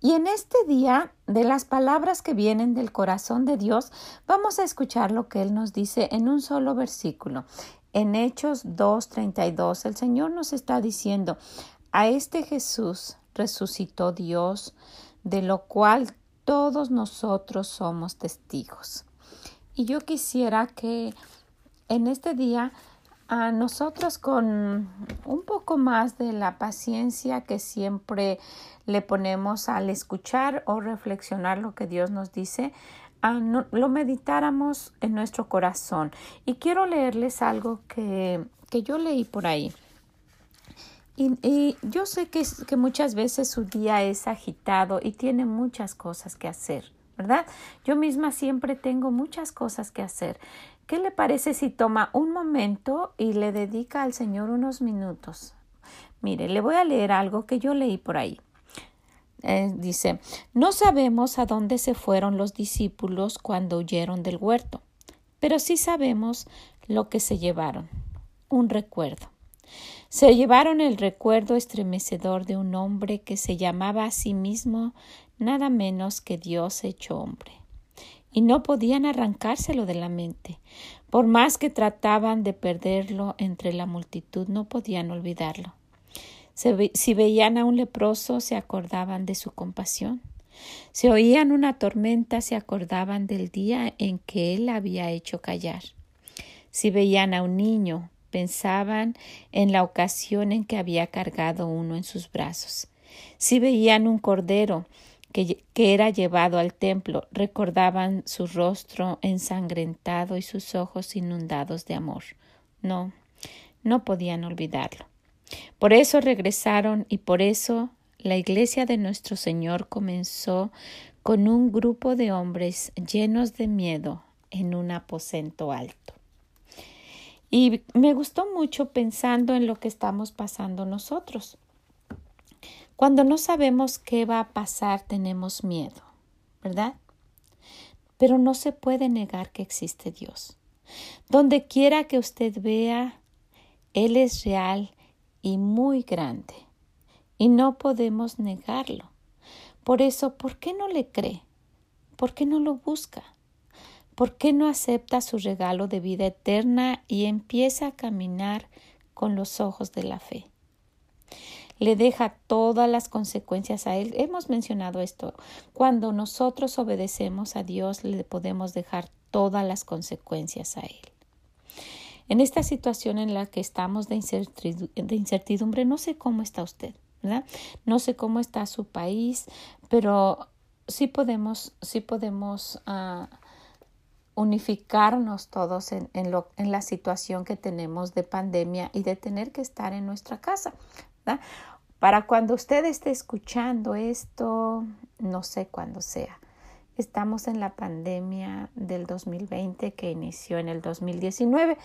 Y en este día, de las palabras que vienen del corazón de Dios, vamos a escuchar lo que Él nos dice en un solo versículo. En Hechos 2.32, el Señor nos está diciendo, a este Jesús resucitó Dios, de lo cual todos nosotros somos testigos. Y yo quisiera que en este día a nosotros con un poco más de la paciencia que siempre le ponemos al escuchar o reflexionar lo que Dios nos dice, lo meditáramos en nuestro corazón. Y quiero leerles algo que, que yo leí por ahí. Y, yo sé que, que muchas veces su día es agitado y tiene muchas cosas que hacer, ¿verdad? Yo misma siempre tengo muchas cosas que hacer. ¿Qué le parece si toma un momento y le dedica al Señor unos minutos? Mire, le voy a leer algo que yo leí por ahí. Eh, dice, no sabemos a dónde se fueron los discípulos cuando huyeron del huerto, pero sí sabemos lo que se llevaron, un recuerdo. Se llevaron el recuerdo estremecedor de un hombre que se llamaba a sí mismo nada menos que Dios hecho hombre y no podían arrancárselo de la mente. Por más que trataban de perderlo entre la multitud, no podían olvidarlo. si veían a un leproso, se acordaban de su compasión. Si oían una tormenta, se acordaban del día en que él había hecho callar. Si veían a un niño, pensaban en la ocasión en que había cargado uno en sus brazos. Si veían un cordero, que, era llevado al templo recordaban su rostro ensangrentado y sus ojos inundados de amor. No, no podían olvidarlo. Por eso regresaron y por eso la iglesia de nuestro Señor comenzó con un grupo de hombres llenos de miedo en un aposento alto. Y me gustó mucho pensando en lo que estamos pasando nosotros. Cuando no sabemos qué va a pasar, tenemos miedo, ¿verdad? Pero no se puede negar que existe Dios. Donde quiera que usted vea, Él es real y muy grande. Y no podemos negarlo. Por eso, ¿por qué no le cree? ¿Por qué no lo busca? ¿Por qué no acepta su regalo de vida eterna y empieza a caminar con los ojos de la fe? Le deja todas las consecuencias a Él. Hemos mencionado esto. Cuando nosotros obedecemos a Dios, le podemos dejar todas las consecuencias a Él. En esta situación en la que estamos de incertidumbre, no sé cómo está usted. No sé cómo está su país, pero sí podemos, sí podemos uh, unificarnos todos en, en la situación que tenemos de pandemia y de tener que estar en nuestra casa. Para cuando usted esté escuchando esto, no sé cuándo sea. Estamos en la pandemia del 2020 que inició en el 2019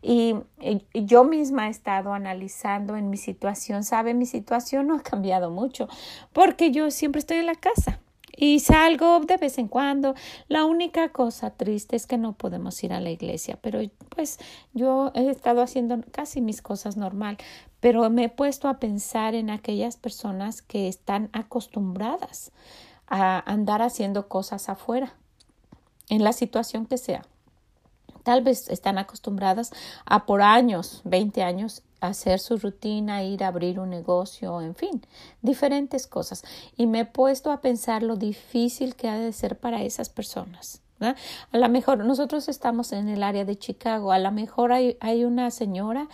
y, y, yo misma he estado analizando en mi situación. Sabe, mi situación no ha cambiado mucho porque yo siempre estoy en la casa y salgo de vez en cuando. La única cosa triste es que no podemos ir a la iglesia, pero pues yo he estado haciendo casi mis cosas normal, pero me he puesto a pensar en aquellas personas que están acostumbradas a andar haciendo cosas afuera, en la situación que sea. Tal vez están acostumbradas a por años, 20 años, hacer su rutina, ir a abrir un negocio, en fin, diferentes cosas. Y me he puesto a pensar lo difícil que ha de ser para esas personas. A lo mejor nosotros estamos en el área de Chicago, a lo mejor hay, hay una señora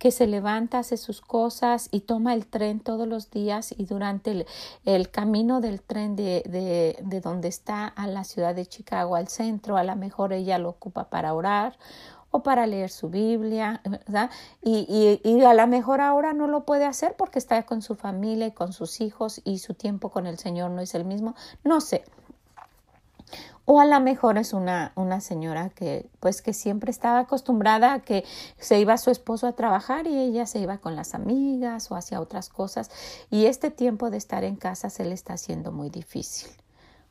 que se levanta, hace sus cosas y toma el tren todos los días y durante el, el camino del tren de, de, de, donde está a la ciudad de Chicago al centro, a lo mejor ella lo ocupa para orar o para leer su Biblia, ¿verdad? Y, y, a lo mejor ahora no lo puede hacer porque está con su familia y con sus hijos y su tiempo con el Señor no es el mismo, no sé. O a lo mejor es una, una señora que pues que siempre estaba acostumbrada a que se iba su esposo a trabajar y ella se iba con las amigas o hacia otras cosas y este tiempo de estar en casa se le está haciendo muy difícil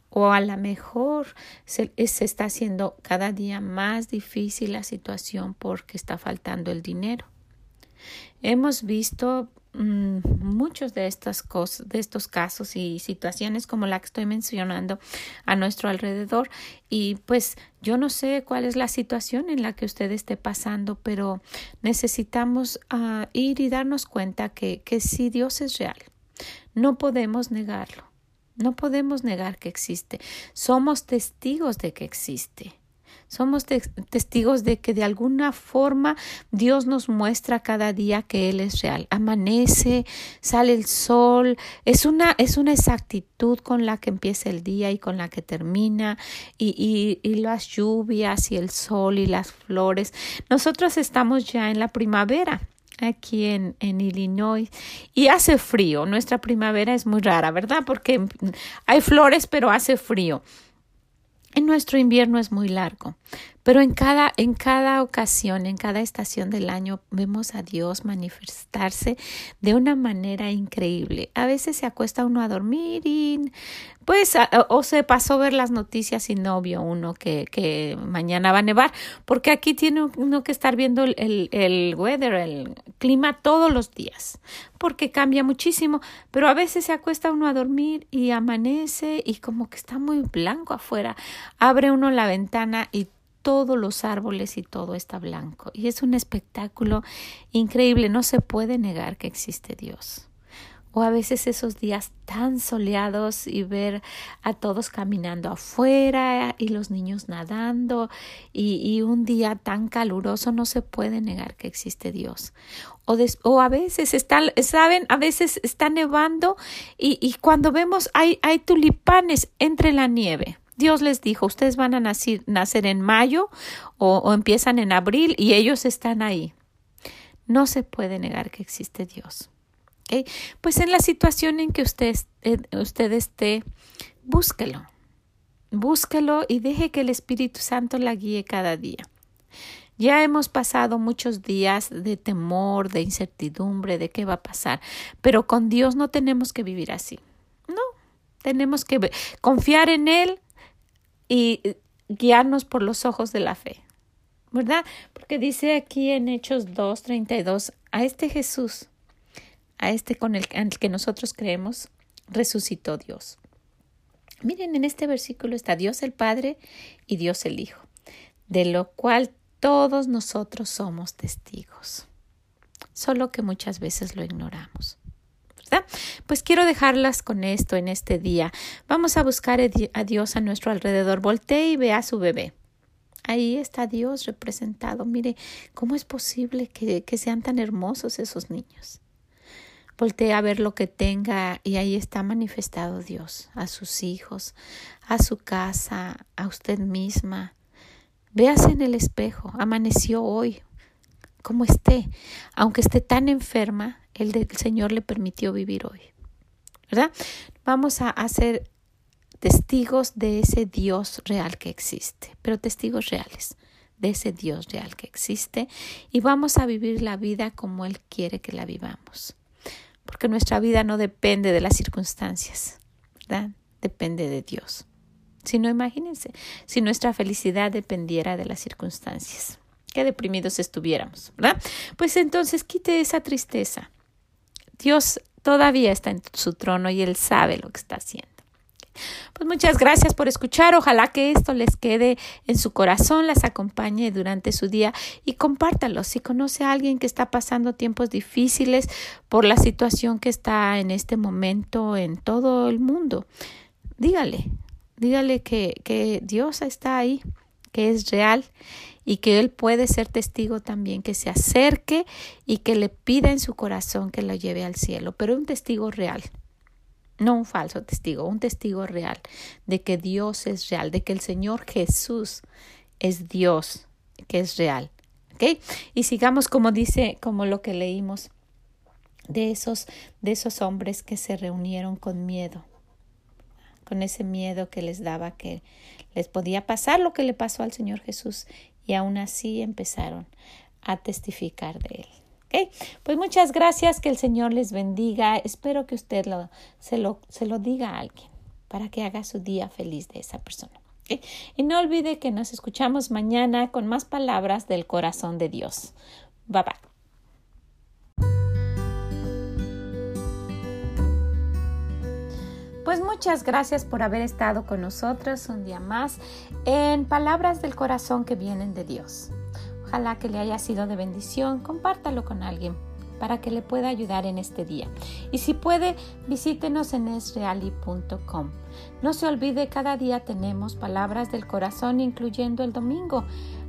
o a lo mejor se, se, está haciendo cada día más difícil la situación porque está faltando el dinero. Hemos visto muchos de estas cosas, de estos casos y situaciones como la que estoy mencionando a nuestro alrededor y pues yo no sé cuál es la situación en la que usted esté pasando, pero necesitamos ah, ir y darnos cuenta que, que si Dios es real, no podemos negarlo. No podemos negar que existe. Somos testigos de que existe. Somos testigos de que de alguna forma Dios nos muestra cada día que Él es real. Amanece, sale el sol, es una, es una exactitud con la que empieza el día y con la que termina, y, y, y las lluvias y el sol y las flores. Nosotros estamos ya en la primavera aquí en, en, Illinois y hace frío. Nuestra primavera es muy rara, ¿verdad? Porque hay flores, pero hace frío. En nuestro invierno es muy largo, pero en cada, en cada ocasión, en cada estación del año, vemos a Dios manifestarse de una manera increíble. A veces se acuesta uno a dormir y pues o se pasó a ver las noticias y no vio uno que, que mañana va a nevar, porque aquí tiene uno que estar viendo el, el, el weather, el clima todos los días, porque cambia muchísimo, pero a veces se acuesta uno a dormir y amanece y como que está muy blanco afuera, abre uno la ventana y todos los árboles y todo está blanco. Y es un espectáculo increíble. No se puede negar que existe Dios. O a veces esos días tan soleados y ver a todos caminando afuera y los niños nadando y, un día tan caluroso no se puede negar que existe Dios. O, a veces está, saben, a veces está nevando y, cuando vemos hay tulipanes entre la nieve. Dios les dijo, ustedes van a nacer, en mayo o, empiezan en abril y ellos están ahí. No se puede negar que existe Dios. Pues en la situación en que usted, usted esté, búsquelo. Búsquelo y deje que el Espíritu Santo la guíe cada día. Ya hemos pasado muchos días de temor, de incertidumbre, de qué va a pasar, pero con Dios no tenemos que vivir así. No, tenemos que confiar en Él, y guiarnos por los ojos de la fe. ¿Verdad? Porque dice aquí en Hechos 2:32, a este Jesús, a este con el, el que nosotros creemos, resucitó Dios. Miren, en este versículo está Dios el Padre y Dios el Hijo, de lo cual todos nosotros somos testigos, solo que muchas veces lo ignoramos. Pues quiero dejarlas con esto en este día. Vamos a buscar a Dios a nuestro alrededor. Voltee y ve a su bebé. Ahí está Dios representado. Mire, ¿cómo es posible que, que sean tan hermosos esos niños? Voltee a ver lo que tenga y ahí está manifestado Dios, a sus hijos, a su casa, a usted misma. Véase en el espejo, amaneció hoy, como esté, aunque esté tan enferma, el, Señor le permitió vivir hoy. ¿Verdad? Vamos a, ser testigos de ese Dios real que existe, pero testigos reales de ese Dios real que existe y vamos a vivir la vida como Él quiere que la vivamos. Porque nuestra vida no depende de las circunstancias, ¿verdad? Depende de Dios. Si no, imagínense, si nuestra felicidad dependiera de las circunstancias, qué deprimidos estuviéramos, ¿verdad? Pues entonces quite esa tristeza, Dios todavía está en su trono y Él sabe lo que está haciendo. Pues muchas gracias por escuchar. Ojalá que esto les quede en su corazón, las acompañe durante su día y compártalo. Si conoce a alguien que está pasando tiempos difíciles por la situación que está en este momento en todo el mundo, dígale, dígale que, que Dios está ahí, que es real y que él puede ser testigo también, que se acerque y que le pida en su corazón que lo lleve al cielo, pero un testigo real, no un falso testigo, un testigo real de que Dios es real, de que el Señor Jesús es Dios, que es real ¿ok? Y sigamos como dice, como lo que leímos de esos, de esos hombres que se reunieron con miedo, con ese miedo que les daba que les podía pasar lo que le pasó al Señor Jesús y aún así empezaron a testificar de él. Pues muchas gracias, que el Señor les bendiga. Espero que usted lo, se, lo, se lo diga a alguien para que haga su día feliz de esa persona. Y no olvide que nos escuchamos mañana con más palabras del corazón de Dios. Bye bye. Pues muchas gracias por haber estado con nosotros un día más en Palabras del Corazón que vienen de Dios. Ojalá que le haya sido de bendición, compártalo con alguien para que le pueda ayudar en este día. Y si puede, visítenos en esreali.com. No se olvide, cada día tenemos palabras del corazón, incluyendo el domingo,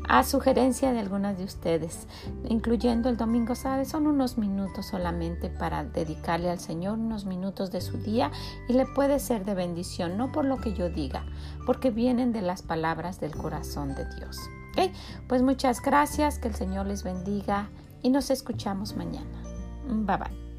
a sugerencia de algunas de ustedes, incluyendo el domingo, ¿sabe? Son unos minutos solamente para dedicarle al Señor, unos minutos de su día y le puede ser de bendición, no por lo que yo diga, porque vienen de las palabras del corazón de Dios. Pues muchas gracias, que el Señor les bendiga y nos escuchamos mañana. Bye bye.